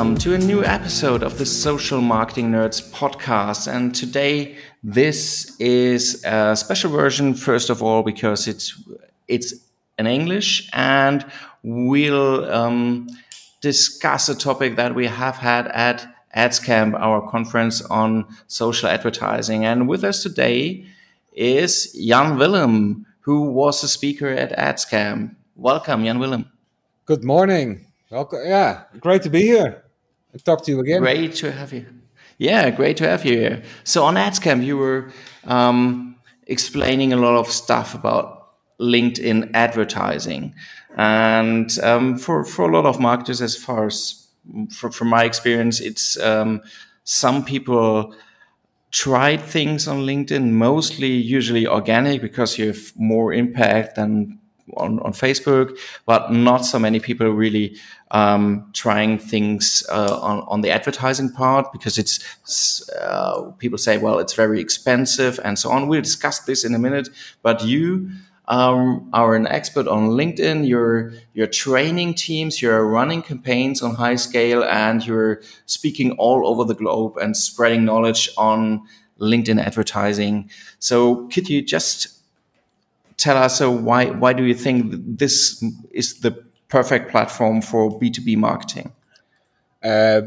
Welcome to a new episode of the Social Marketing Nerds podcast. And today, this is a special version, first of all, because it's it's in English, and we'll um, discuss a topic that we have had at AdsCamp, our conference on social advertising. And with us today is Jan Willem, who was a speaker at AdsCamp. Welcome, Jan Willem. Good morning. Welcome. Yeah, great to be here. Talk to you again. Great to have you. Yeah, great to have you here. So on AdsCamp, you were um, explaining a lot of stuff about LinkedIn advertising, and um, for for a lot of marketers, as far as for, from my experience, it's um, some people tried things on LinkedIn, mostly usually organic because you have more impact than on, on Facebook, but not so many people really um, trying things uh, on, on the advertising part because it's uh, people say, well, it's very expensive and so on. We'll discuss this in a minute, but you um, are an expert on LinkedIn. You're you're training teams. You're running campaigns on high scale, and you're speaking all over the globe and spreading knowledge on LinkedIn advertising. So, could you just tell us so why why do you think this is the perfect platform for B2B marketing? Uh,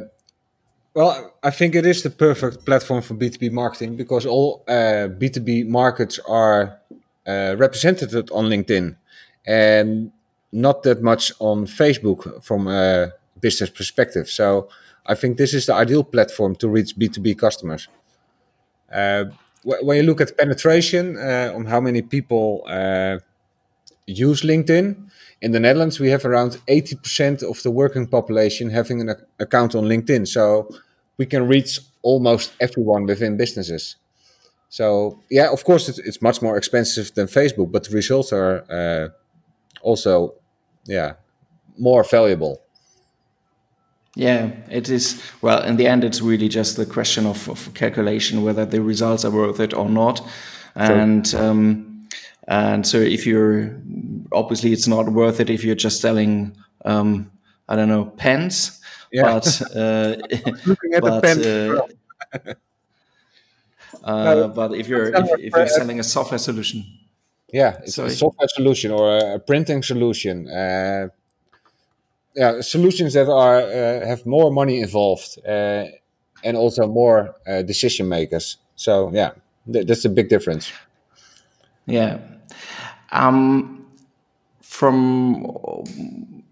well, I think it is the perfect platform for B2B marketing because all uh, B2B markets are uh, represented on LinkedIn and not that much on Facebook from a business perspective. So I think this is the ideal platform to reach B2B customers. When you look at penetration uh, on how many people uh, use LinkedIn, in the Netherlands, we have around 80% of the working population having an account on LinkedIn. So we can reach almost everyone within businesses. So yeah, of course, it's, it's much more expensive than Facebook, but the results are uh, also, yeah, more valuable. Yeah, it is. Well, in the end, it's really just the question of, of calculation whether the results are worth it or not. And um, and so if you're obviously it's not worth it if you're just selling um, I don't know pens. Yeah. But uh, looking at but, the pen. Uh, uh, but if you're if, if, you're selling a software solution, yeah, it's Sorry. a software solution or a, printing solution. Uh, yeah, solutions that are uh, have more money involved uh, and also more uh, decision makers. So yeah, th- that's a big difference. Yeah. Um, from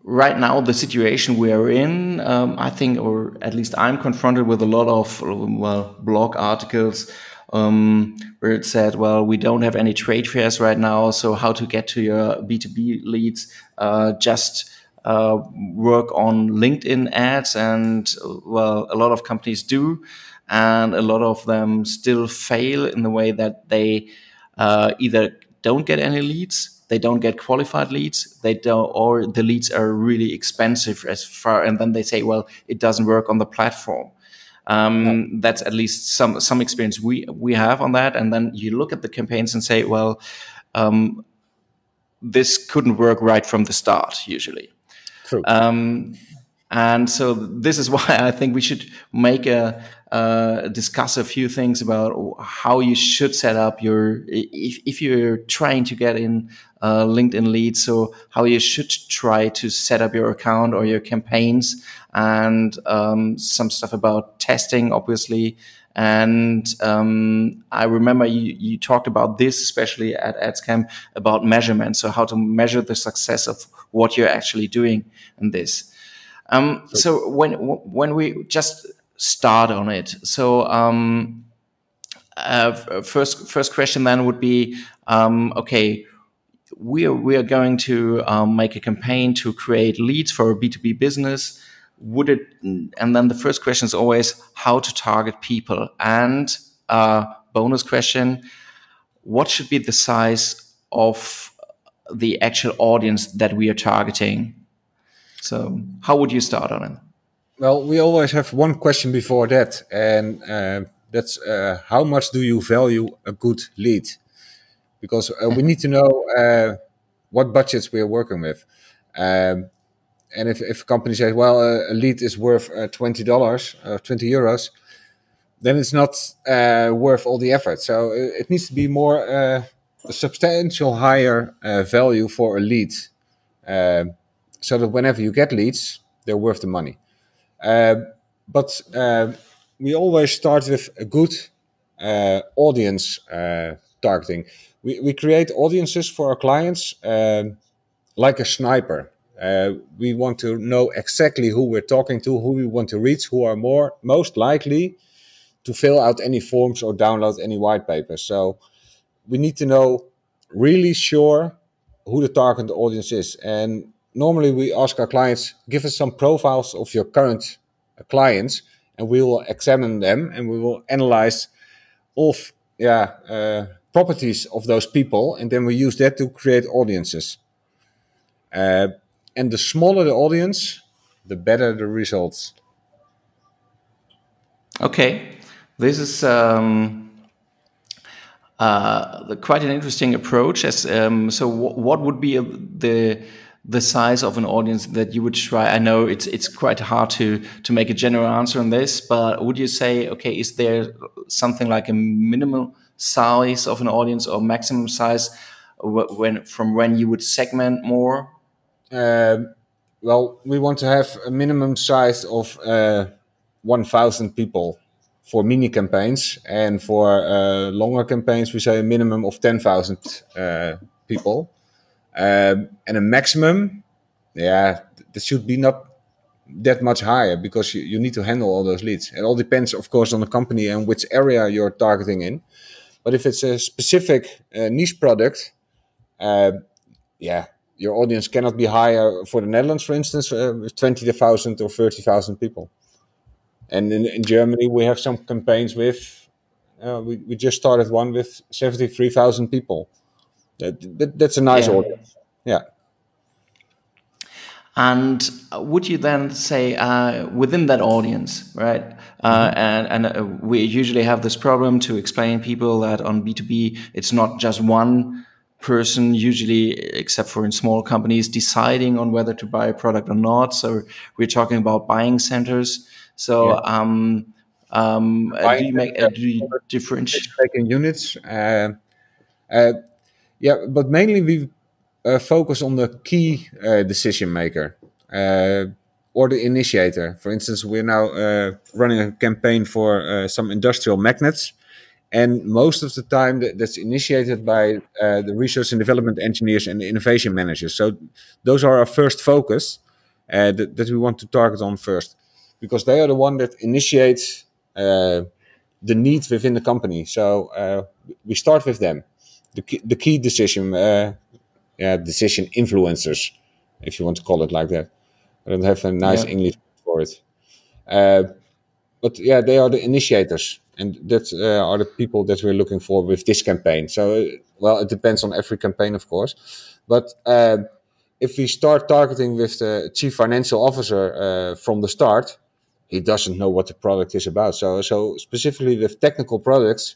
right now, the situation we are in, um, I think, or at least I'm confronted with a lot of well blog articles um, where it said, well, we don't have any trade fairs right now, so how to get to your B2B leads? Uh, just uh, work on LinkedIn ads, and well, a lot of companies do, and a lot of them still fail in the way that they uh, either don't get any leads, they don't get qualified leads, they don't, or the leads are really expensive as far, and then they say, well, it doesn't work on the platform. Um. That's at least some some experience we we have on that, and then you look at the campaigns and say, well. Um, this couldn't work right from the start usually True. Um, and so this is why I think we should make a uh, discuss a few things about how you should set up your if, if you're trying to get in uh, LinkedIn leads. So how you should try to set up your account or your campaigns, and um, some stuff about testing, obviously. And um, I remember you, you talked about this, especially at AdsCamp, about measurement. So how to measure the success of what you're actually doing in this. Um, so when when we just start on it, so um, uh, first first question then would be um, okay. We are, we are going to um, make a campaign to create leads for a B2B business. Would it, and then the first question is always how to target people. And uh, bonus question, what should be the size of the actual audience that we are targeting. So, how would you start on it? Well, we always have one question before that, and uh, that's uh, how much do you value a good lead? Because uh, we need to know uh, what budgets we are working with. Um, and if, if a company says, well, uh, a lead is worth uh, twenty dollars, uh, twenty euros, then it's not uh, worth all the effort. So uh, it needs to be more uh, a substantial higher value for a lead, so that whenever you get leads, they're worth the money. but we always start with a good audience targeting. We, we create audiences for our clients um, like a sniper. Uh, we want to know exactly who we're talking to, who we want to reach, who are more most likely to fill out any forms or download any white papers. So we need to know really sure who the target audience is. And normally we ask our clients, give us some profiles of your current clients, and we will examine them and we will analyze of yeah uh, properties of those people, and then we use that to create audiences. Uh, and the smaller the audience, the better the results. Okay, this is um, uh, quite an interesting approach. As um, so, what would be a, the the size of an audience that you would try? I know it's it's quite hard to to make a general answer on this, but would you say, okay, is there something like a minimal size of an audience or maximum size when from when you would segment more? Uh, well, we want to have a minimum size of uh, 1,000 people for mini campaigns, and for uh, longer campaigns, we say a minimum of 10,000 uh, people. Um, and a maximum, yeah, that should be not that much higher because you, you need to handle all those leads. It all depends, of course, on the company and which area you're targeting in. But if it's a specific uh, niche product, uh, yeah, your audience cannot be higher for the Netherlands, for instance, uh, with 20,000 or 30,000 people. And in, in, Germany, we have some campaigns with, uh, we, we just started one with 73,000 people. That, that, that's a nice yeah. audience. Yeah. And would you then say uh, within that audience, right? Uh, mm-hmm. and and uh, we usually have this problem to explain people that on B2B, it's not just one person usually except for in small companies deciding on whether to buy a product or not. So we're talking about buying centers. So yeah. um, um, uh, do you make uh, do you differentiate? in units uh, uh, yeah but mainly we uh, focus on the key uh, decision maker or the initiator. For instance we're now running a campaign for some industrial magnets and most of the time, that's initiated by uh, the research and development engineers and the innovation managers. So those are our first focus uh, that, that, we want to target on first, because they are the one that initiates uh, the needs within the company. So uh, we start with them, the key, the key decision, uh, yeah, decision influencers, if you want to call it like that. I don't have a nice yeah. English for it. Uh, but yeah, they are the initiators and that uh, are the people that we're looking for with this campaign. So, well, it depends on every campaign, of course, but uh, if we start targeting with the chief financial officer uh, from the start, he doesn't know what the product is about. So, so specifically with technical products,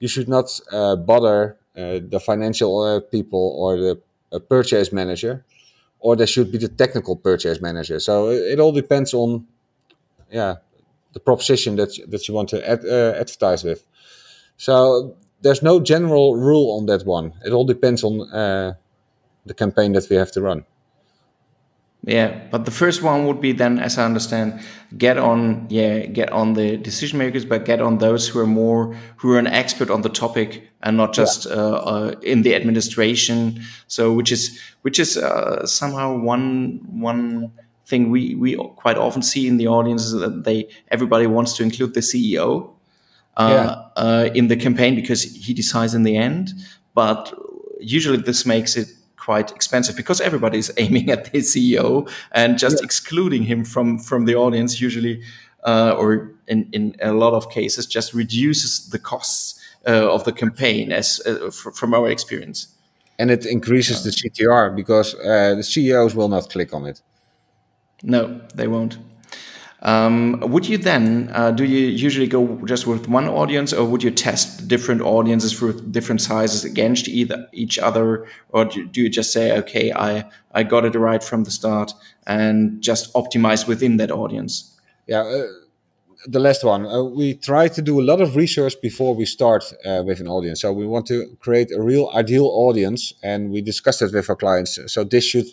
you should not uh, bother uh, the financial uh, people or the purchase manager, or there should be the technical purchase manager. So it, it all depends on, yeah, the proposition that that you want to ad, uh, advertise with. So there's no general rule on that one. It all depends on uh, the campaign that we have to run. Yeah, but the first one would be then, as I understand, get on, yeah, get on the decision makers, but get on those who are more, who are an expert on the topic and not just yeah. uh, uh, in the administration. So, which is, which is uh, somehow one, one thing we we quite often see in the audience is that they everybody wants to include the CEO uh, yeah. uh, in the campaign because he decides in the end. But usually this makes it quite expensive because everybody is aiming at the CEO and just yeah. excluding him from from the audience usually uh, or in in a lot of cases just reduces the costs uh, of the campaign as uh, from our experience. And it increases the CTR because uh, the CEOs will not click on it. No, they won't. Um, would you then uh, do you usually go just with one audience, or would you test different audiences for different sizes against either each other, or do, you just say, okay, I I got it right from the start and just optimize within that audience? Yeah. Uh, the last one, uh, we try to do a lot of research before we start uh, with an audience. So we want to create a real ideal audience, and we discuss it with our clients. So this should,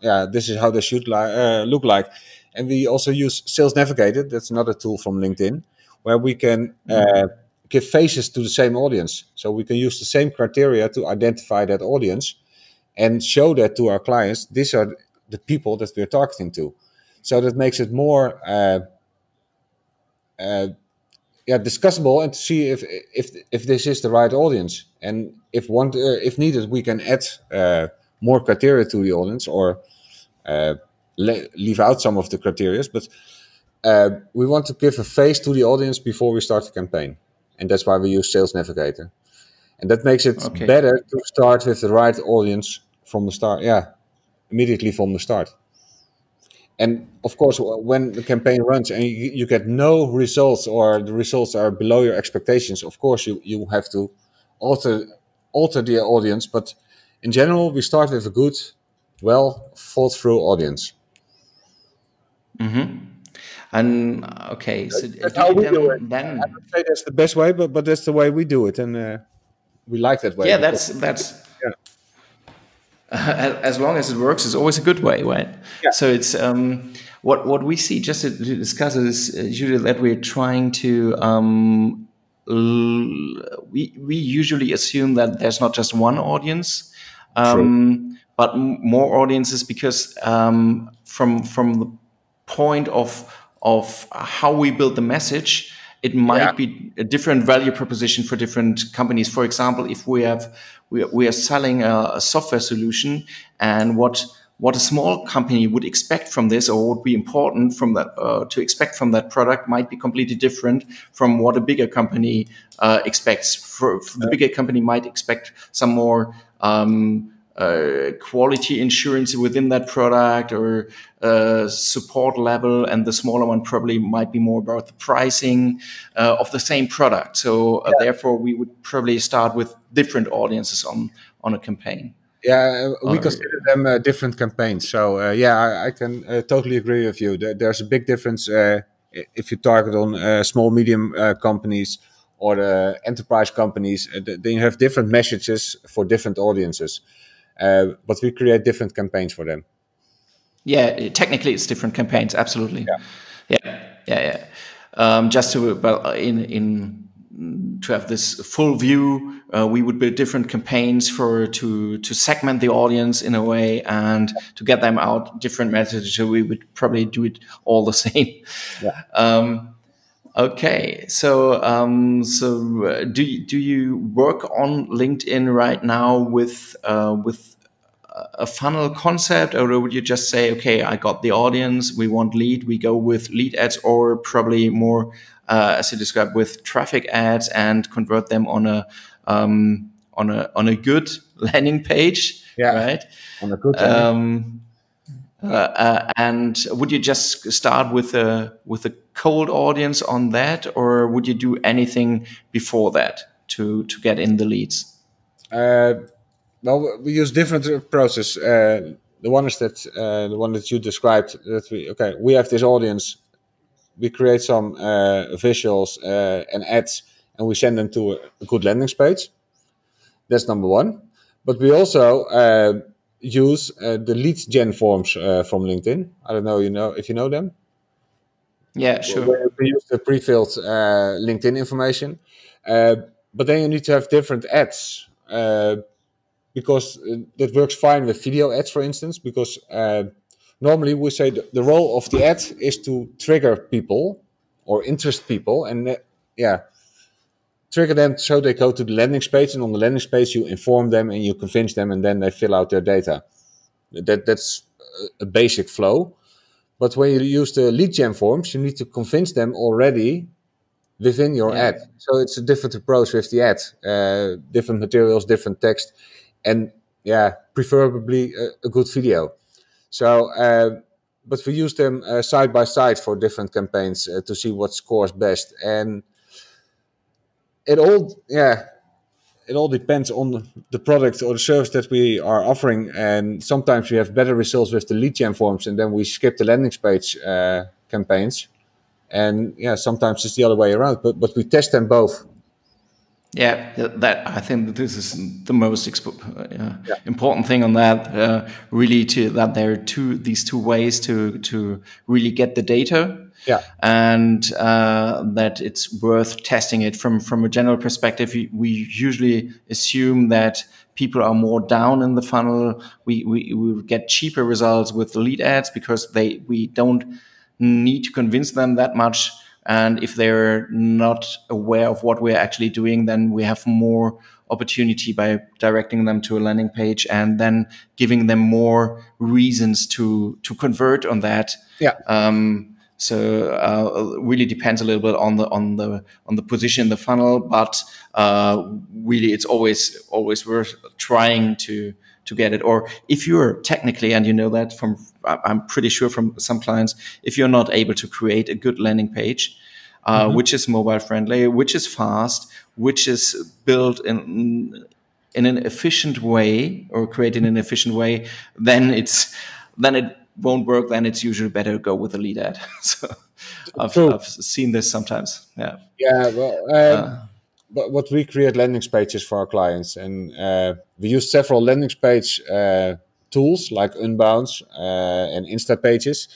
yeah, this is how they should li- uh, look like. And we also use Sales Navigator. That's another tool from LinkedIn where we can uh, give faces to the same audience. So we can use the same criteria to identify that audience and show that to our clients. These are the people that we're targeting to. So that makes it more, uh, uh, yeah, discussable and to see if if if this is the right audience. And if want, uh, if needed, we can add uh, more criteria to the audience or uh, le- leave out some of the criteria, but uh, we want to give a face to the audience before we start the campaign, and that's why we use Sales Navigator, and that makes it okay. better to start with the right audience from the start. Yeah, immediately from the start. And of course, when the campaign runs and you, you get no results or the results are below your expectations, of course you, you have to alter alter the audience. But in general, we start with a good, well thought through audience. Mm-hmm. And okay, so that's how we then, do it. Then I don't say that's the best way, but but that's the way we do it, and uh, we like that way. Yeah, that's that's. Yeah. as long as it works, it's always a good way, right? Yeah. So it's um, what what we see just to, discuss is uh, usually that we're trying to um, we we usually assume that there's not just one audience, um, but more audiences because um, from from the point of of how we build the message, it might yeah. be a different value proposition for different companies. For example, if we have we, we are selling a, a software solution, and what what a small company would expect from this or would be important from that uh, to expect from that product might be completely different from what a bigger company uh, expects. For, for, the bigger company might expect some more um, uh, quality insurance within that product or uh, support level, and the smaller one probably might be more about the pricing uh, of the same product. So uh, yeah. therefore, we would probably start with different audiences on on a campaign. Yeah, uh, we consider them uh, different campaigns. So yeah, I, I can totally agree with you. There's a big difference if you target on small medium companies or the enterprise companies. they have different messages for different audiences. Uh, but we create different campaigns for them. Yeah, technically it's different campaigns. Absolutely. Yeah, yeah, yeah. yeah. Um, just to well, in in to have this full view, uh, we would build different campaigns for to to segment the audience in a way and to get them out different messages. So we would probably do it all the same. Yeah. Um, Okay, so um, so uh, do you, do you work on LinkedIn right now with uh, with a funnel concept, or would you just say, okay, I got the audience, we want lead, we go with lead ads, or probably more, uh, as you described, with traffic ads and convert them on a um, on a on a good landing page, yeah, right? On a good. Um, uh, uh, and would you just start with a with a cold audience on that, or would you do anything before that to to get in the leads? Uh, well, we use different approaches. Uh, the one is that the one that you described. That we okay, we have this audience. We create some visuals and ads, and we send them to a, a good landing page. That's number one. But we also use uh, the lead gen forms uh, from LinkedIn. I don't know, you know, if you know them. Yeah, sure. we use the pre-filled uh, LinkedIn information, uh, but then you need to have different ads uh, because uh, that works fine with video ads, for instance. Because normally we say the, the, role of the ad is to trigger people or interest people, and yeah, trigger them so they go to the landing page, and on the landing page you inform them and you convince them, and then they fill out their data. That that's a basic flow. But when you use the lead gen forms, you need to convince them already within your yeah. ad. So it's a different approach with the ad, uh, different materials, different text, and yeah, preferably a, a good video. So uh, but we use them uh, side by side for different campaigns uh, to see what scores best. And it all, yeah, it all depends on the product or the service that we are offering. And sometimes we have better results with the lead gen forms, and then we skip the landing page uh, campaigns. And yeah, sometimes it's the other way around. But but we test them both. Yeah, that I think this is the most uh, yeah. important thing on that. Uh, really, to that there are two these two ways to to really get the data. Yeah, and uh, that it's worth testing it from from a general perspective. We, we usually assume that people are more down in the funnel. We, we we get cheaper results with lead ads because they we don't need to convince them that much and if they're not aware of what we're actually doing, then we have more opportunity by directing them to a landing page and then giving them more reasons to to convert on that. Yeah. Um, so uh, really depends a little bit on the on the on the position in the funnel, but uh, really it's always always worth trying to to get it. Or if you're technically, and you know that from, I'm pretty sure from some clients, if you're not able to create a good landing page, uh, mm-hmm. which is mobile friendly, which is fast, which is built in in an efficient way or created in an efficient way, then it's then it won't work. Then it's usually better to go with a lead ad. so I've, I've, seen this sometimes. Yeah. Yeah. Well. Um, uh, but what we create landing pages for our clients, and uh, we use several landing page uh, tools like Unbounce uh, and Instapages,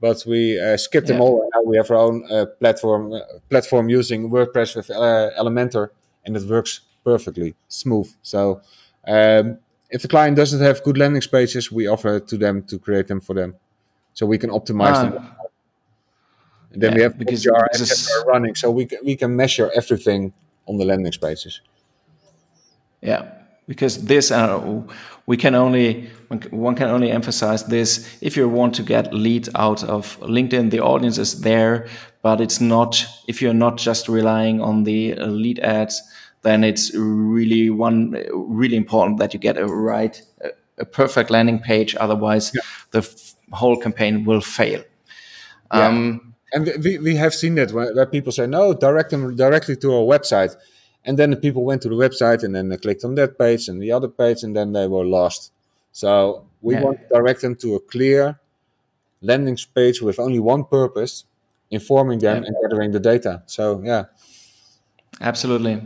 but we uh, skip them yeah. all. Now we have our own uh, platform platform using WordPress with Elementor, and it works perfectly smooth. So. Um, if the client doesn't have good landing pages, we offer to them to create them for them, so we can optimize ah. them. And then yeah, we have because our are running, so we can, we can measure everything on the landing pages. Yeah, because this uh, we can only one can only emphasize this if you want to get lead out of LinkedIn. The audience is there, but it's not if you're not just relying on the uh, lead ads. Then it's really one really important that you get a right a perfect landing page. Otherwise, yeah. the whole campaign will fail. Yeah. Um, and we, we have seen that where, where, people say no direct them directly to our website and then the people went to the website and then they clicked on that page and the other page and then they were lost so we yeah. want to direct them to a clear landing page with only one purpose informing them yeah. and gathering the data so yeah absolutely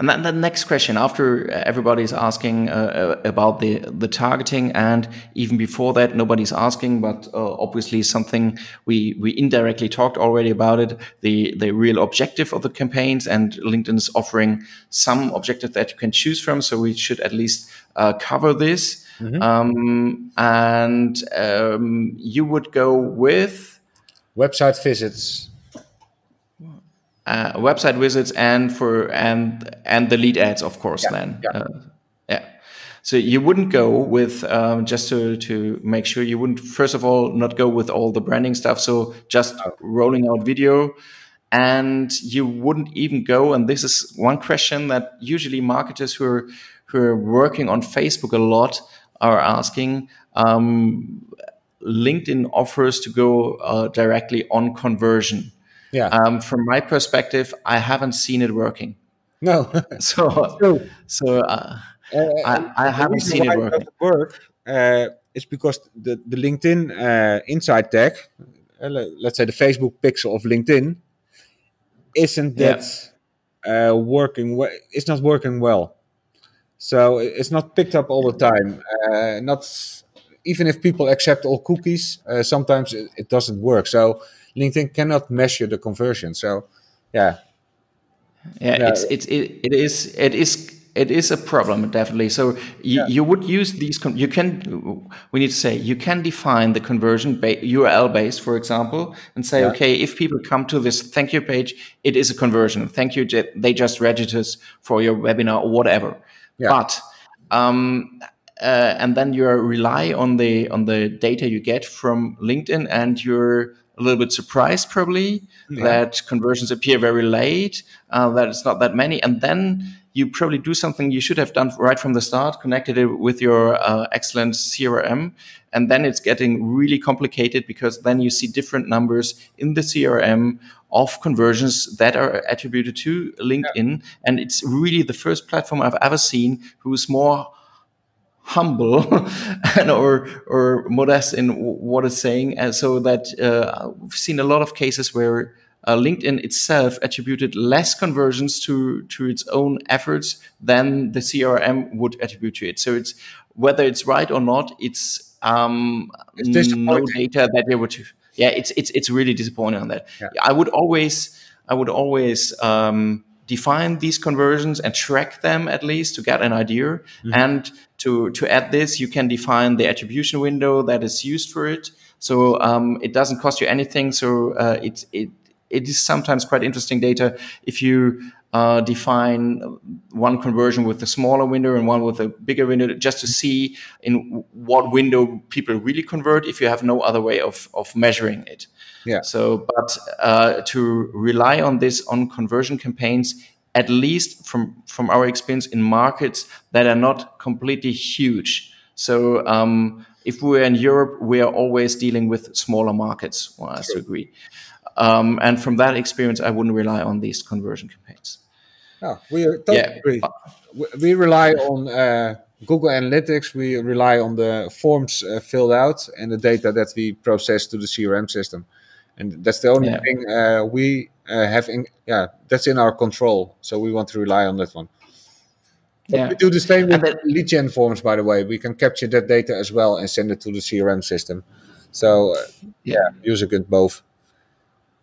and then the next question, after everybody's asking uh, uh, about the the targeting, and even before that, nobody's asking, but uh, obviously something we we indirectly talked already about it. The the real objective of the campaigns, and LinkedIn is offering some objective that you can choose from. So we should at least uh, cover this. Mm-hmm. Um, and um, you would go with website visits uh, website visits and for and and the lead ads, of course. Yeah, then, yeah. Uh, yeah. So you wouldn't go with um, just to to make sure you wouldn't first of all not go with all the branding stuff. So just oh. rolling out video, and you wouldn't even go. And this is one question that usually marketers who are who are working on Facebook a lot are asking. Um, LinkedIn offers to go uh, directly on conversion. Yeah. Um, from my perspective, I haven't seen it working. No. so, so uh, uh, I, I haven't seen it working. It work uh, is because the the LinkedIn uh, Insight tag, uh, let's say the Facebook pixel of LinkedIn, isn't that yeah. Uh, working? well. it's not working well. So it's not picked up all the time. not even if people accept all cookies, sometimes it, it doesn't work. So LinkedIn cannot measure the conversion. So, yeah. Yeah, yeah. it's it, it, it is it is it is a problem definitely. So you, yeah. you would use these. you can. We need to say you can define the conversion ba- URL base, for example, and say, yeah. okay, if people come to this thank you page, it is a conversion. Thank you. They just registered for your webinar or whatever. But um, uh, and then you rely on the on the data you get from LinkedIn and your a little bit surprised probably yeah. that conversions appear very late, uh, that it's not that many, and then you probably do something you should have done right from the start, connected it with your uh, excellent CRM. And then it's getting really complicated because then you see different numbers in the CRM of conversions that are attributed to LinkedIn. Yeah. And it's really the first platform I've ever seen who's more humble and or or modest in what it's saying, and so that uh, we've seen a lot of cases where uh, LinkedIn itself attributed less conversions to to its own efforts than the CRM would attribute to it. So it's whether it's right or not, it's um, it's no data that they would. Yeah, it's it's it's really disappointing on that. Yeah. I would always I would always um, define these conversions and track them at least to get an idea. Mm-hmm. And to to add this, you can define the attribution window that is used for it. So um, it doesn't cost you anything. So uh, it it it is sometimes quite interesting data if you uh, define one conversion with a smaller window and one with a bigger window just to see in what window people really convert if you have no other way of, of measuring it. Yeah. So, but uh, to rely on this on conversion campaigns, at least from, from our experience in markets that are not completely huge. So, um, if we're in Europe, we are always dealing with smaller markets. Well, I agree. Um, and from that experience, I wouldn't rely on these conversion campaigns. Oh, we totally yeah. agree. We rely on uh, Google Analytics. We rely on the forms uh, filled out and the data that we process to the CRM system, and that's the only yeah. thing uh, we uh, have. In, yeah, that's in our control. So we want to rely on that one. But yeah. we do the same with then, lead gen forms, by the way. We can capture that data as well and send it to the CRM system. So uh, yeah, user can both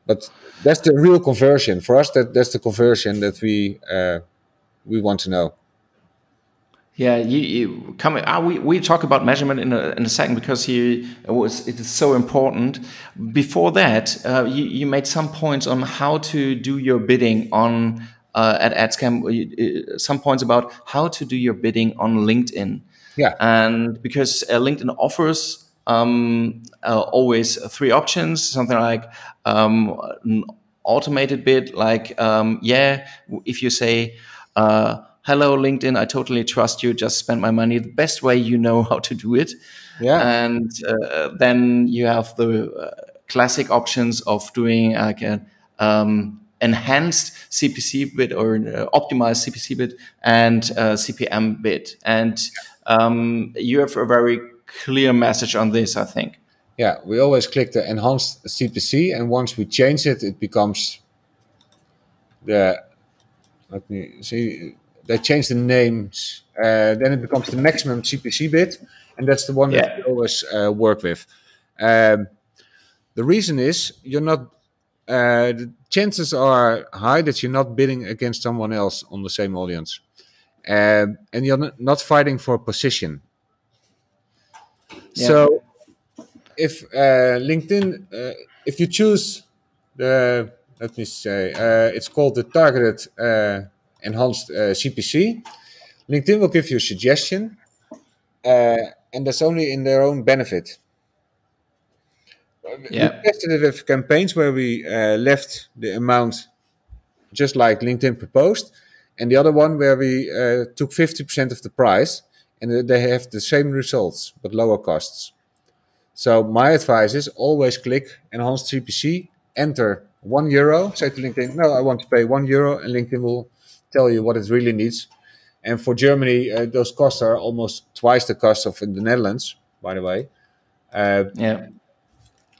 but that's the real conversion for us. That that's the conversion that we uh, we want to know. Yeah, you, you come. Uh, we we talk about measurement in a in a second because he it was it is so important. Before that, uh, you you made some points on how to do your bidding on uh, at AdsCamp. Uh, some points about how to do your bidding on LinkedIn. Yeah, and because uh, LinkedIn offers um, uh, always three options, something like um, an automated bid, like, um, yeah, if you say, uh, hello, LinkedIn, I totally trust you, just spend my money the best way you know how to do it. Yeah. And uh, then you have the uh, classic options of doing like a, um, enhanced CPC bid or uh, optimized CPC bid and uh, CPM bid. And um, you have a very clear message on this, I think. Yeah, we always click the enhanced CPC, and once we change it, it becomes the. Let me see. They change the names. Uh, then it becomes the maximum CPC bid, and that's the one yeah. that we always uh, work with. Um, the reason is you're not. Uh, the chances are high that you're not bidding against someone else on the same audience, um, and you're not fighting for a position. So if uh, LinkedIn, uh, if you choose the, let me say, uh, it's called the targeted uh, enhanced CPC, uh, LinkedIn will give you a suggestion, uh, and that's only in their own benefit. Yeah. We tested it with campaigns where we left the amount just like LinkedIn proposed, and the other one where we took 50% of the price and they have the same results but lower costs. So my advice is always click enhanced CPC, enter one euro, say to LinkedIn, no, I want to pay one euro, and LinkedIn will tell you what it really needs. And for Germany, uh, those costs are almost twice the cost of in the Netherlands, by the way. Uh, yeah.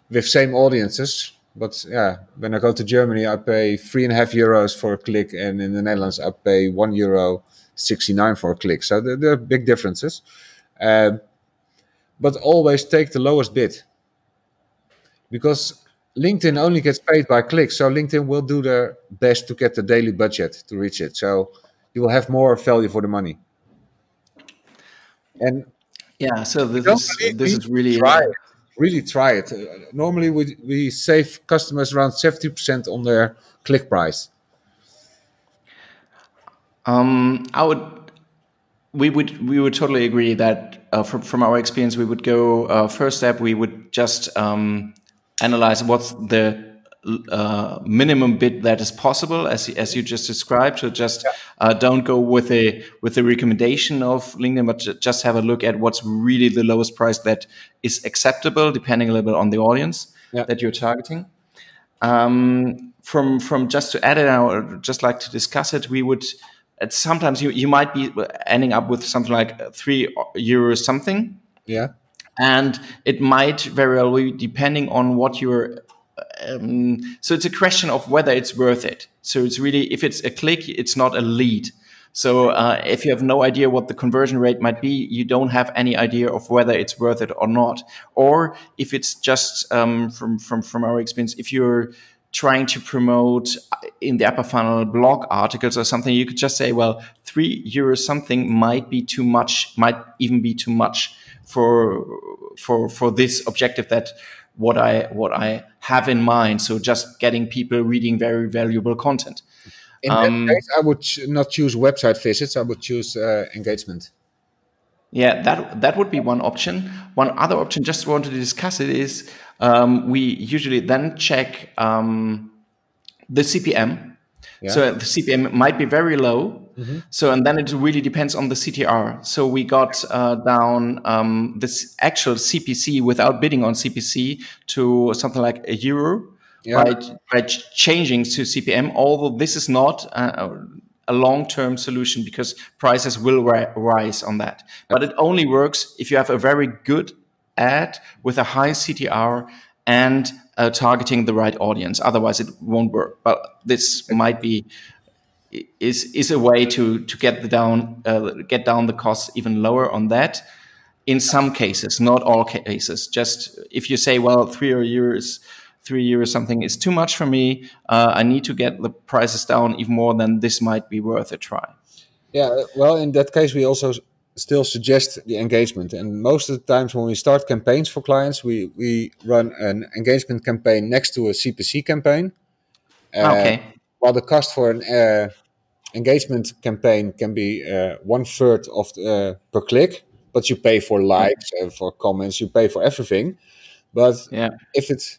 With same audiences, but yeah, when I go to Germany, I pay three and a half euros for a click, and in the Netherlands, I pay one euro 69 for a click. So there, there are big differences. Uh, but always take the lowest bid because LinkedIn only gets paid by clicks. So LinkedIn will do their best to get the daily budget to reach it. So you will have more value for the money. And yeah, so this is this is really try it. really try it. Uh, normally we we save customers around seventy percent on their click price. Um, I would, we would, we would totally agree that uh, from, from our experience, we would go uh, first step. We would just um, analyze what's the uh, minimum bid that is possible, as as you just described. So just yeah. uh, don't go with a with the recommendation of LinkedIn, but just have a look at what's really the lowest price that is acceptable, depending a little bit on the audience yeah. that you're targeting. Um, from from just to add it, I would just like to discuss it. We would sometimes you you might be ending up with something like three euros something. Yeah. And it might very well be depending on what you're um, so it's a question of whether it's worth it. So it's really if it's a click, it's not a lead. So uh, if you have no idea what the conversion rate might be, you don't have any idea of whether it's worth it or not. Or if it's just um, from from from our experience, if you're trying to promote in the upper funnel blog articles or something, you could just say, well, three euros something might be too much, might even be too much for for for this objective that what I what I have in mind. So just getting people reading very valuable content. In um, that case, I would not choose website visits. I would choose uh, engagement. Yeah, that that would be one option. One other option, just wanted to discuss it, is um, we usually then check um, the CPM. Yeah. So the CPM might be very low. Mm-hmm. So and then it really depends on the CTR. So we got uh, down um, this actual CPC without bidding on CPC to something like a euro yeah. by, by changing to CPM. Although this is not. Uh, a long-term solution because prices will ri- rise on that. But it only works if you have a very good ad with a high CTR and uh, targeting the right audience. Otherwise, it won't work. But this might be is is a way to to get the down uh, get down the costs even lower on that. In some cases, not all cases. Just if you say, well, three or years three years something is too much for me. Uh, I need to get the prices down even more. Then this might be worth a try. Yeah, well, in that case, we also still suggest the engagement. And most of the times when we start campaigns for clients, we, we run an engagement campaign next to a CPC campaign. Uh, okay. While the cost for an uh, engagement campaign can be uh, one third of the, uh, per click, but you pay for likes and for comments, you pay for everything. But yeah. if it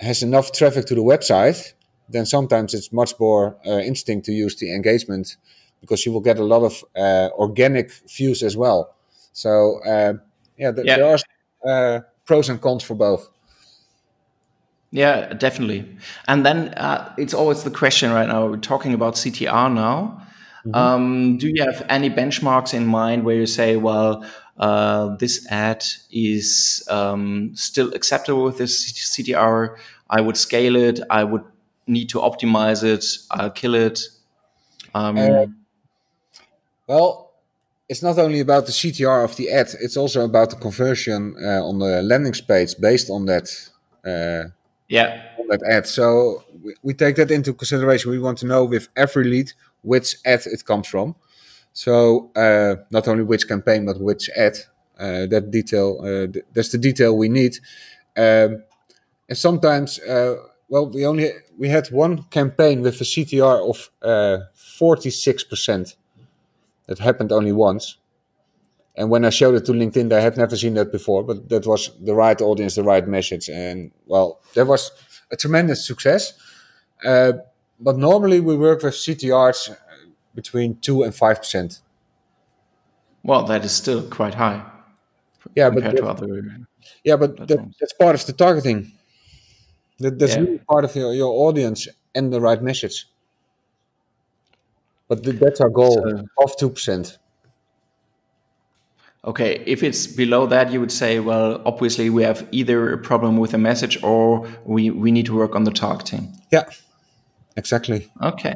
has enough traffic to the website, then sometimes it's much more uh, interesting to use the engagement because you will get a lot of uh, organic views as well. So uh, yeah, th- yeah, there are uh, pros and cons for both. Yeah, definitely. And then uh, it's always the question right now. We're talking about CTR now. Mm-hmm. Um, do you have any benchmarks in mind where you say, well, uh, this ad is um, still acceptable with this CTR? I would scale it. I would need to optimize it. I'll kill it. Um, uh, well, it's not only about the CTR of the ad; it's also about the conversion uh, on the landing page based on that. Uh, yeah. On that ad. So we, we, take that into consideration. We want to know with every lead which ad it comes from. So uh, not only which campaign, but which ad. Uh, that detail. Uh, th- that's the detail we need. Um, and sometimes, uh, well, we only we had one campaign with a CTR of forty six percent that happened only once. And when I showed it to LinkedIn, they had never seen that before, but that was the right audience, the right message. And well, that was a tremendous success. Uh, but normally we work with CTRs between 2 and 5%. Well, that is still quite high. Yeah, but that, other, yeah, but that, that's part of the targeting. That, that's yeah. really part of your, your audience and the right message. But that's our goal so, of 2%. Okay, if it's below that, you would say, well, obviously we have either a problem with the message or we, we need to work on the targeting. Yeah, exactly. Okay.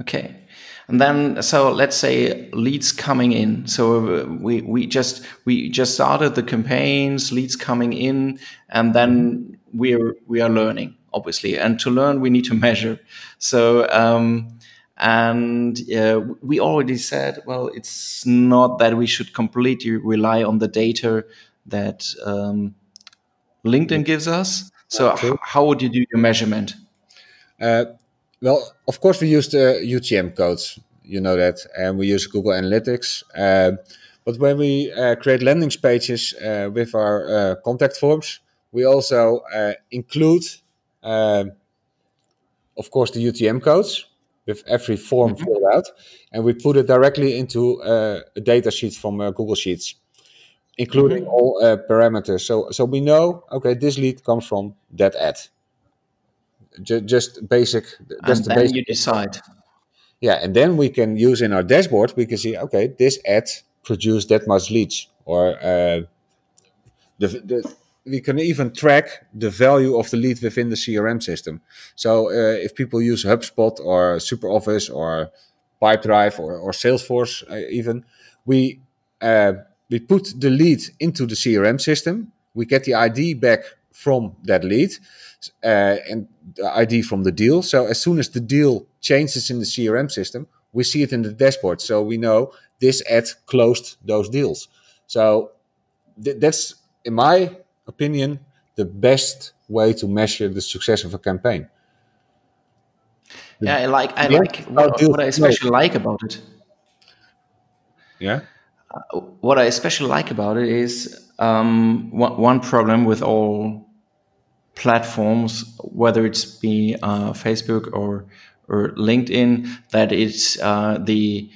Okay. And then, so let's say leads coming in. So we, we just, we just started the campaigns, leads coming in, and then we're, we are learning, obviously. And to learn, we need to measure. So, um, and uh, we already said, well, it's not that we should completely rely on the data that um, LinkedIn gives us. So, how would you do your measurement? Uh, well, of course, we use the UTM codes, you know that, and we use Google Analytics. Uh, but when we uh, create landing pages uh, with our uh, contact forms, we also include uh, of course, the UTM codes with every form mm-hmm. filled out, and we put it directly into uh, a data sheet from uh, Google Sheets, including mm-hmm. all uh, parameters. So, so we know, okay, this lead comes from that ad. J- just basic. Just and the then basic you decide. Yeah, and then we can use in our dashboard. We can see, okay, this ad produced that much leads, or uh, the, the we can even track the value of the lead within the CRM system. So uh, if people use HubSpot or SuperOffice or Pipedrive or, or Salesforce, uh, even we uh, we put the lead into the CRM system. We get the ID back from that lead uh, and the ID from the deal. So as soon as the deal changes in the CRM system, we see it in the dashboard. So we know this ad closed those deals. So th- that's in my opinion, the best way to measure the success of a campaign. The yeah, I like I like what, what, I especially like about it. Yeah. Uh, what I especially like about it is um, one, one problem with all platforms, whether it's be uh, Facebook or or LinkedIn, that it's uh, the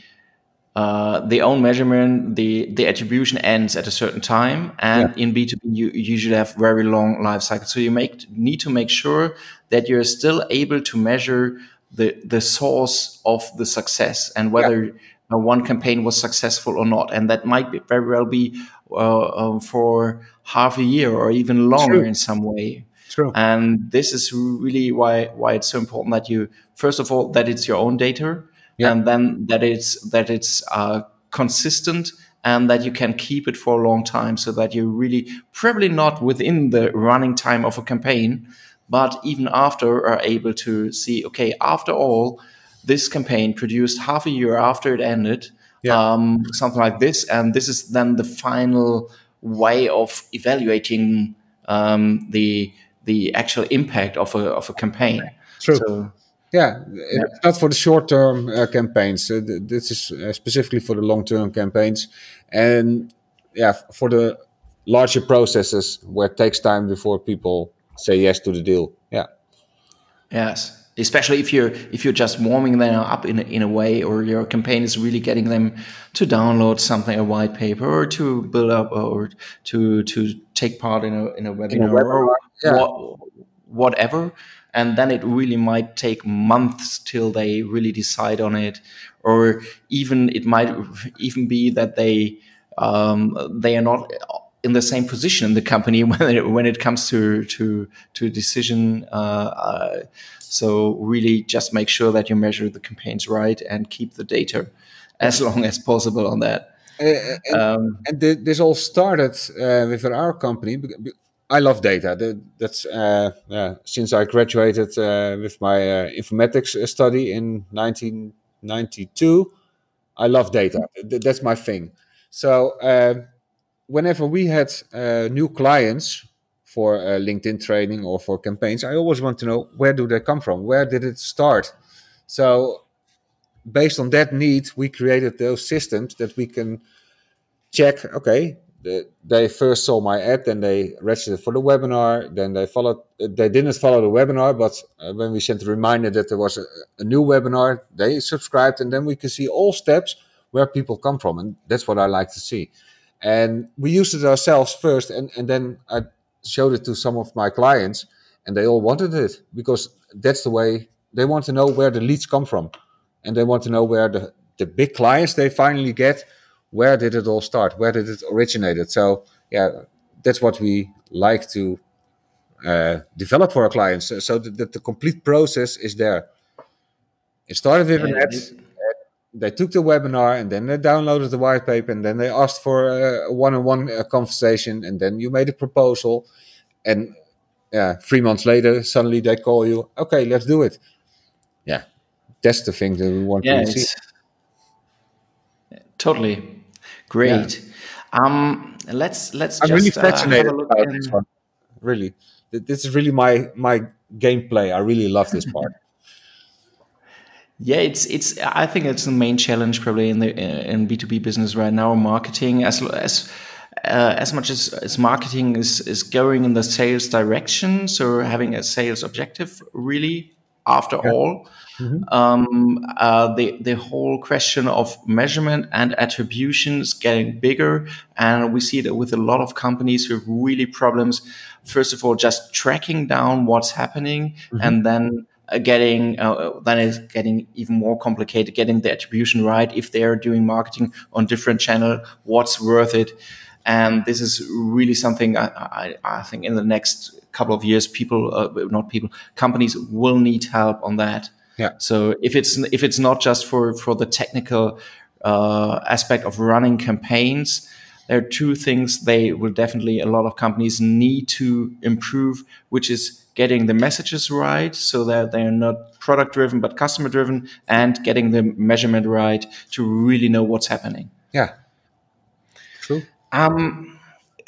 uh, the own measurement, the the attribution ends at a certain time, and yeah. in B two B you usually have very long life cycles. So you make need to make sure that you're still able to measure the the source of the success and whether yeah. one campaign was successful or not, and that might be, very well be uh, um, for half a year or even longer True. in some way. True. And this is really why why it's so important that you first of all that it's your own data yeah. and then that it's that it's uh, consistent and that you can keep it for a long time so that you really probably not within the running time of a campaign but even after are able to see okay after all this campaign produced half a year after it ended yeah. um, something like this and this is then the final way of evaluating um, the the actual impact of a, of a campaign True. So, yeah, yeah. not for the short term uh, campaigns. Uh, this is uh, specifically for the long term campaigns. And yeah, for the larger processes where it takes time before people say yes to the deal. Yeah. Yes. Especially if you're if you're just warming them up in a, in a way, or your campaign is really getting them to download something, a white paper, or to build up, or to to take part in a in a webinar, in a webinar or yeah. what, whatever and then it really might take months till they really decide on it or even it might even be that they um, they are not in the same position in the company when it, when it comes to to to decision uh, uh, so really just make sure that you measure the campaigns right and keep the data as long as possible on that uh, and, um, and, this all started uh, with our company I love data. That's uh, yeah, since I graduated uh, with my uh, informatics study in 1992. I love data. That's my thing. So uh, whenever we had uh, new clients for LinkedIn training or for campaigns, I always want to know where do they come from? Where did it start? So based on that need, we created those systems that we can check. Okay, they first saw my ad, then they registered for the webinar. Then they followed. They didn't follow the webinar, but uh, when we sent a reminder that there was a, a, new webinar, they subscribed, and then we can see all steps where people come from, and that's what I like to see. And we used it ourselves first, and and then I showed it to some of my clients, and they all wanted it because that's the way they want to know where the leads come from, and they want to know where the the big clients they finally get where did it all start? Where did it originate So yeah, that's what we like to uh, develop for our clients, so that, that, the complete process is there. It started with an ad. They took the webinar and then they downloaded the white paper and then they asked for a one-on-one uh, conversation and then you made a proposal and yeah, three months later suddenly they call you. Okay, let's do it. Yeah, that's the thing that we want yeah, to see. Totally. Great. Yeah. Um, let's let's. I'm just, really uh, fascinated uh, about this one. Really, this is really my my gameplay. I really love this part. Yeah, it's it's. I think it's the main challenge probably in the in B two B business right now. Marketing as as uh, as much as, as marketing is, is going in the sales direction, so having a sales objective, really, after yeah. all, mm-hmm. um, uh, the, the whole question of measurement and attribution is getting bigger. And we see that with a lot of companies who have really problems, first of all, just tracking down what's happening mm-hmm. and then uh, getting uh, then it's getting even more complicated getting the attribution right if they're doing marketing on different channel what's worth it. And this is really something I, I, I think in the next couple of years people uh, not people companies will need help on that. Yeah. So if it's if it's not just for for the technical uh, aspect of running campaigns there are two things they will definitely a lot of companies need to improve which is getting the messages right so that they're not product driven but customer driven and getting the measurement right to really know what's happening. Yeah. True. Um,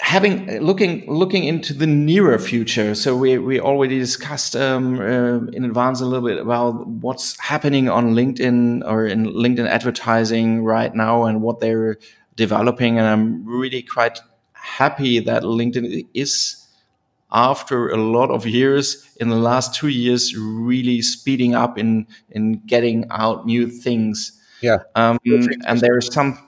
having looking looking into the nearer future so we we already discussed um, uh, in advance a little bit about what's happening on linkedin or in linkedin advertising right now and what they're developing and i'm really quite happy that linkedin is after a lot of years in the last two years really speeding up in in getting out new things. Yeah. Um, and there are some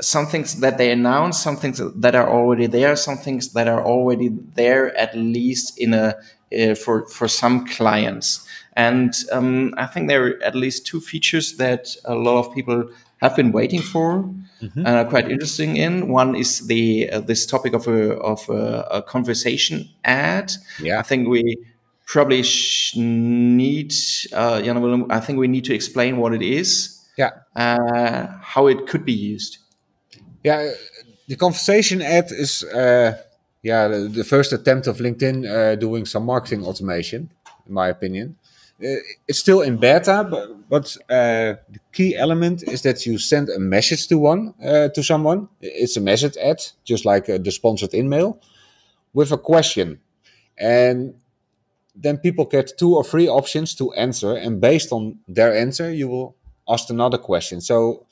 some things that they announce some things that are already there some things that are already there at least in a uh, for for some clients. And um, i think there are at least two features that a lot of people have been waiting for mm-hmm. and are quite interesting in. One is the uh, this topic of a of a, a, conversation ad. Yeah, I think we probably sh- need uh, Jan I think we need to explain what it is. Yeah, uh, how it could be used. Yeah, the conversation ad is uh, yeah the, the, first attempt of LinkedIn uh, doing some marketing automation, in my opinion. Uh, it's still in beta, but, but uh, the key element is that you send a message to one uh, to someone. It's a message ad, just like the sponsored email, with a question, and then people get two or three options to answer, and based on their answer, you will ask another question. So,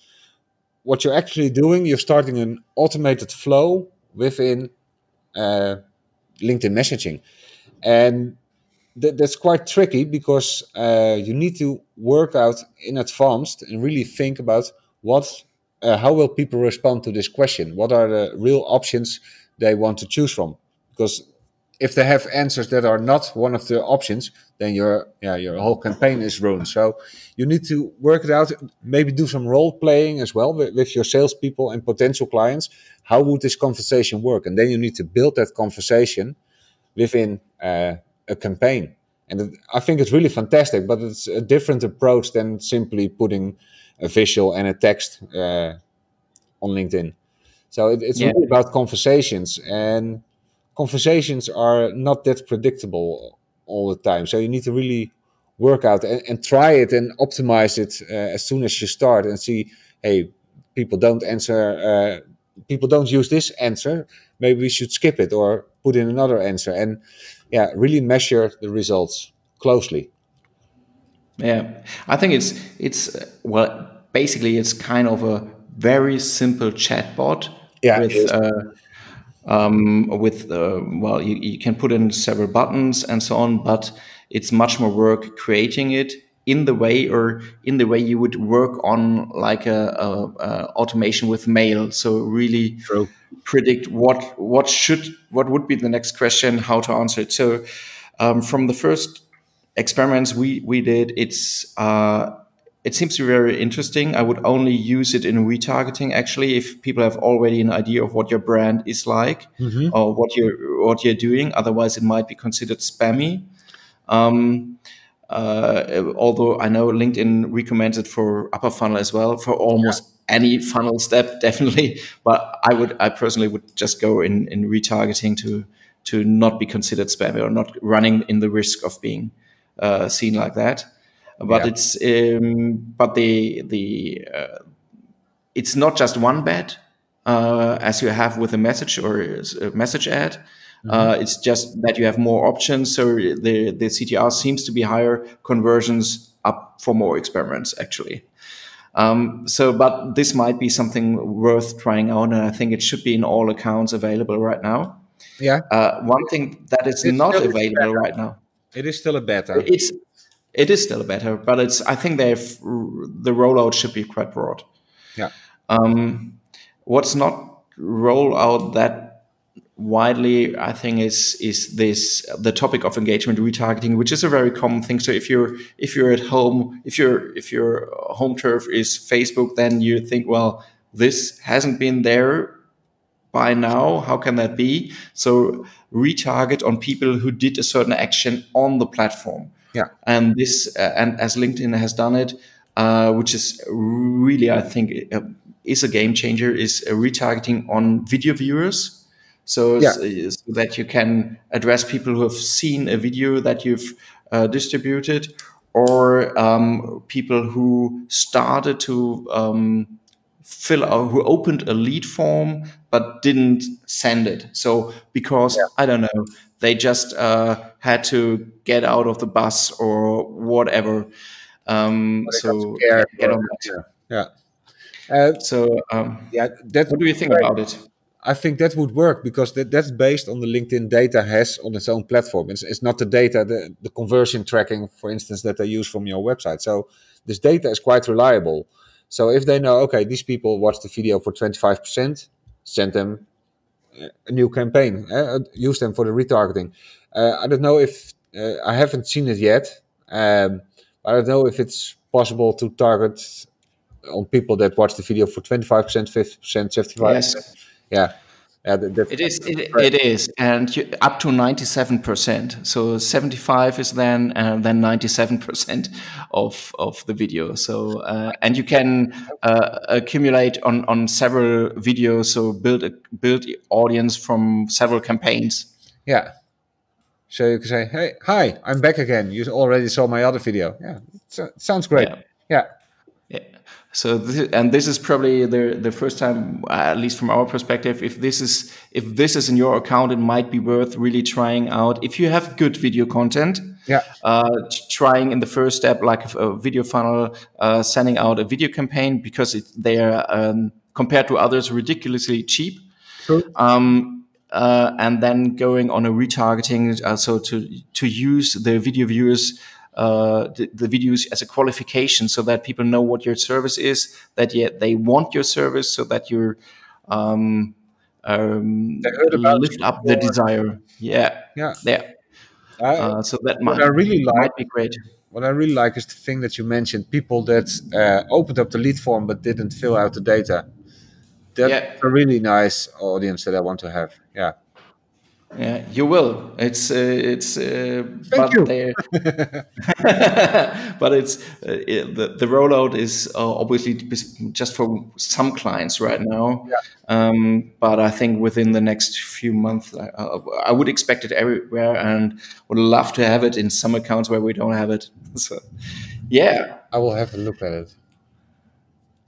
what you're actually doing, you're starting an automated flow within uh, LinkedIn messaging, and that, that's quite tricky because uh, you need to work out in advance and really think about what uh, how will people respond to this question? What are the real options they want to choose from? Because if they have answers that are not one of the options then your yeah your whole campaign is ruined. So you need to work it out maybe do some role playing as well with, with your salespeople and potential clients. How would this conversation work? And then you need to build that conversation within uh, a campaign. And it, I think it's really fantastic, but it's a different approach than simply putting a visual and a text uh, on LinkedIn. So it, it's yeah. really about conversations, and conversations are not that predictable all the time. So you need to really work out and, and try it and optimize it uh, as soon as you start and see, hey, people don't answer, uh, people don't use this answer. Maybe we should skip it or put in another answer. And yeah, really measure the results closely. Yeah, I think it's it's well, basically it's kind of a very simple chatbot yeah, with uh, um, with uh, well, you, you can put in several buttons and so on, but it's much more work creating it in the way or in the way you would work on like a, a, a automation with mail. So really True. predict what what should what would be the next question, how to answer it. So um, from the first experiments we we did, it's uh, it seems to be very interesting. I would only use it in retargeting actually if people have already an idea of what your brand is like mm-hmm. or what you're what you're doing. Otherwise, it might be considered spammy. Um, uh, although I know LinkedIn recommends it for upper funnel as well for almost yeah. any funnel step, definitely. But I would, I personally would just go in in retargeting to to not be considered spammy or not running in the risk of being uh, seen like that. But yeah. it's um, but the the uh, it's not just one bet uh, as you have with a message or a message ad. Mm-hmm. Uh, it's just that you have more options, so the the CTR seems to be higher, conversions up for more experiments actually. Um, so, but this might be something worth trying out, and I think it should be in all accounts available right now. Yeah. Uh, one thing that is It's not available right now. It is still a beta. It's it is still a beta, but it's I think they've the rollout should be quite broad. Yeah. Um, what's not roll out that widely, I think, is is this the topic of engagement retargeting, which is a very common thing. So if you're if you're at home, if your if your home turf is Facebook, then you think, well, this hasn't been there by now. How can that be? So retarget on people who did a certain action on the platform. Yeah. And this, uh, and as LinkedIn has done it, uh, which is really, I think, uh, is a game changer, is retargeting on video viewers. So, Yeah. so that you can address people who have seen a video that you've uh, distributed, or um, people who started to um, fill out, who opened a lead form but didn't send it. So because I don't know, they just uh, had to get out of the bus or whatever. Um, so get on that. yeah. Uh, So um, yeah. that's what do you think about it? I think that would work because that, that's based on the LinkedIn data has on its own platform. It's, it's not the data, the, the conversion tracking, for instance, that they use from your website. So this data is quite reliable. So if they know, okay, these people watched the video for 25%, send them a new campaign, uh, use them for the retargeting. Uh, I don't know if, uh, I haven't seen it yet. Um, I don't know if it's possible to target on people that watch the video for 25%, 50%, 75%. Yes. Yeah. Yeah, It is. It, it is, and you, up to ninety-seven percent. So seventy-five is then, and then ninety-seven percent of of the video. So uh, and you can uh, accumulate on on several videos. So build a build audience from several campaigns. Yeah. So you can say, "Hey, hi, I'm back again. You already saw my other video." Yeah, it sounds great. Yeah, Yeah. So this, and this is probably the the first time, at least from our perspective, if this is if this is in your account, it might be worth really trying out. If you have good video content, yeah, uh, trying in the first step, like a, a video funnel, uh, sending out a video campaign because it, they are um, compared to others ridiculously cheap. True. Um, uh, and then going on a retargeting, uh, so to to use the video viewers. Uh, the, the videos as a qualification so that people know what your service is, that yet they want your service, so that you're um, um, They heard about lift you up the desire. Yeah, yeah. yeah. I, Uh, so that might, I really like- might be great. what I really like is the thing that you mentioned: people that uh, opened up the lead form but didn't fill out the data. That's Yeah. a really nice audience that I want to have. Yeah. Yeah, you will. It's uh, it's uh, Thank but you. but it's uh, it, the the rollout is uh, obviously just for some clients right now. Um, but I think within the next few months, I, I would expect it everywhere, and would love to have it in some accounts where we don't have it. So, yeah. I will have a look at it.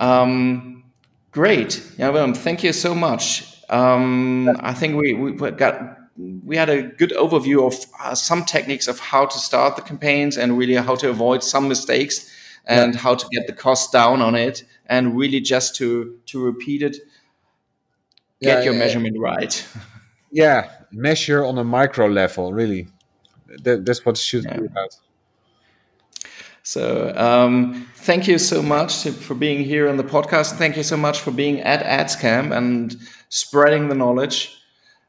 Um, great. Yeah, Willem, thank you so much. Um, I think we we got we had a good overview of uh, some techniques of how to start the campaigns and really how to avoid some mistakes and how to get the cost down on it and really just to to repeat it, get Yeah, your yeah, measurement right. Yeah, measure on a micro level. Really, that, that's what it should be about. So um, thank you so much to- for being here on the podcast. Thank you so much for being at AdsCamp and spreading the knowledge.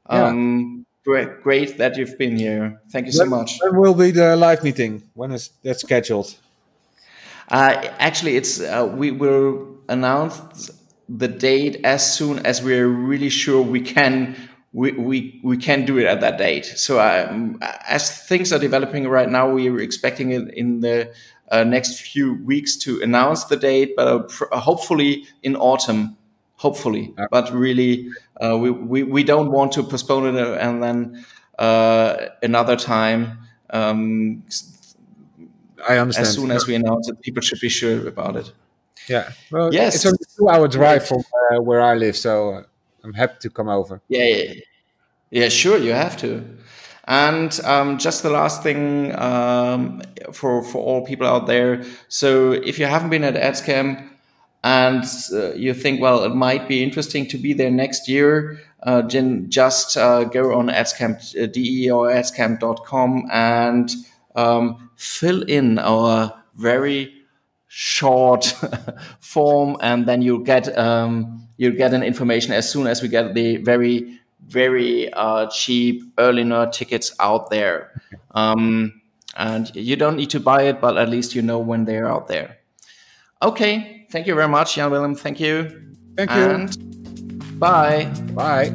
Yeah. Um, great, great that you've been here. Thank you so When- much. When will be the live meeting? When is that scheduled? Uh, actually, it's uh, we will announce the date as soon as we're really sure we can we, we, we can do it at that date. So um, as things are developing right now, we are expecting it in the uh, next few weeks to announce the date, but uh, pr- hopefully in autumn. Hopefully, but really, uh, we, we we don't want to postpone it uh, and then uh, another time. Um, I understand. as soon as we announce it, people should be sure about it. Yeah. Well, Yes. it's only a two-hour drive from uh, where I live, so uh, I'm happy to come over. Yeah, yeah, yeah. Sure, you have to. And um, just the last thing um, for for all people out there. So if you haven't been at AdsCamp, and uh, you think, well, it might be interesting to be there next year, uh, just uh, go on adscamp, uh, de or adscamp.com and um, fill in our very short form, and then you'll get um, you'll get an information as soon as we get the very very uh, cheap early nerd tickets out there. Um, and you don't need to buy it, but at least you know when they're out there. Okay, thank you very much, Jan Willem. Thank you. Thank you. And bye. Bye.